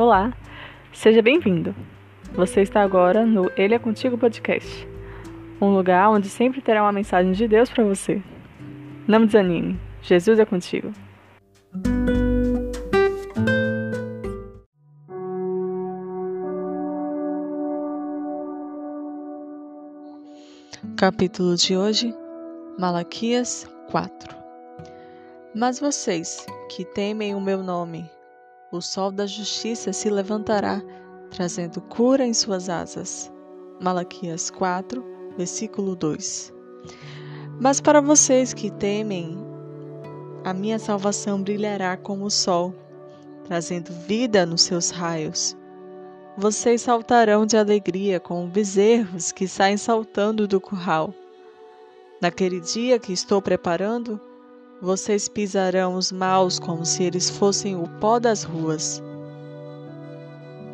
Olá, seja bem-vindo. Você está agora no Ele é Contigo Podcast, um lugar onde sempre terá uma mensagem de Deus para você. Não desanime, Jesus é contigo. Capítulo de hoje, Malaquias 4. Mas vocês que temem o meu nome, o sol da justiça se levantará, trazendo cura em suas asas. Malaquias 4, versículo 2. Mas para vocês que temem, a minha salvação brilhará como o sol, trazendo vida nos seus raios. Vocês saltarão de alegria como bezerros que saem saltando do curral. Naquele dia que estou preparando, vocês pisarão os maus como se eles fossem o pó das ruas.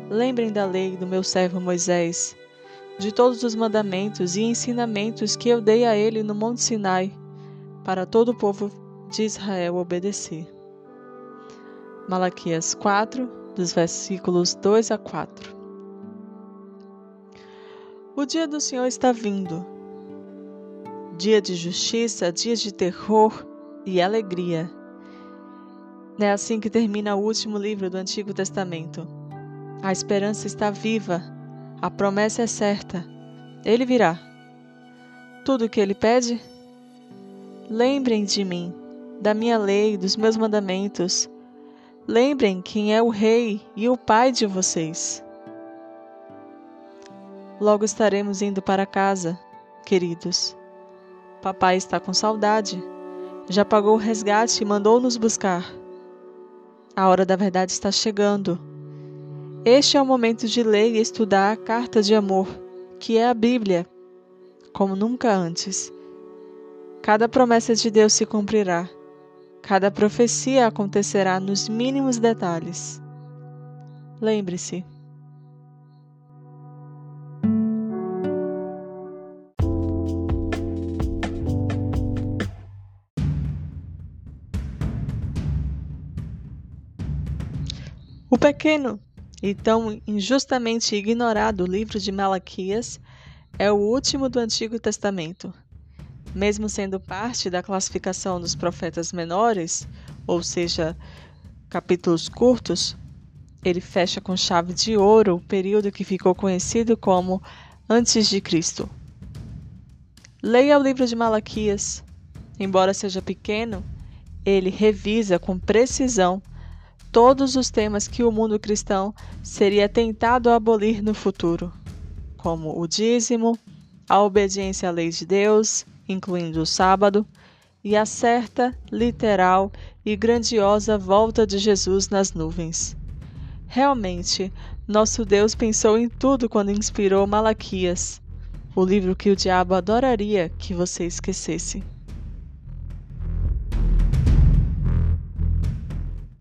Lembrem da lei do meu servo Moisés, de todos os mandamentos e ensinamentos que eu dei a ele no Monte Sinai, para todo o povo de Israel obedecer. Malaquias 4, dos versículos 2 a 4. O dia do Senhor está vindo. Dia de justiça, dia de terror e alegria. É assim que termina o último livro do Antigo Testamento. A esperança está viva, a promessa é certa. Ele virá. Tudo o que ele pede? Lembrem de mim, da minha lei, dos meus mandamentos. Lembrem quem é o Rei e o Pai de vocês. Logo estaremos indo para casa, queridos. Papai está com saudade já pagou o resgate e mandou nos buscar. A hora da verdade está chegando. Este é o momento de ler e estudar a carta de amor, que é a Bíblia, como nunca antes. Cada promessa de Deus se cumprirá. Cada profecia acontecerá nos mínimos detalhes. Lembre-se, O pequeno e tão injustamente ignorado livro de Malaquias é o último do Antigo Testamento. Mesmo sendo parte da classificação dos profetas menores, ou seja, capítulos curtos, ele fecha com chave de ouro o período que ficou conhecido como Antes de Cristo. Leia o livro de Malaquias. Embora seja pequeno, ele revisa com precisão todos os temas que o mundo cristão seria tentado abolir no futuro, como o dízimo, a obediência à lei de Deus, incluindo o sábado, e a certa, literal e grandiosa volta de Jesus nas nuvens. Realmente, nosso Deus pensou em tudo quando inspirou Malaquias, o livro que o diabo adoraria que você esquecesse.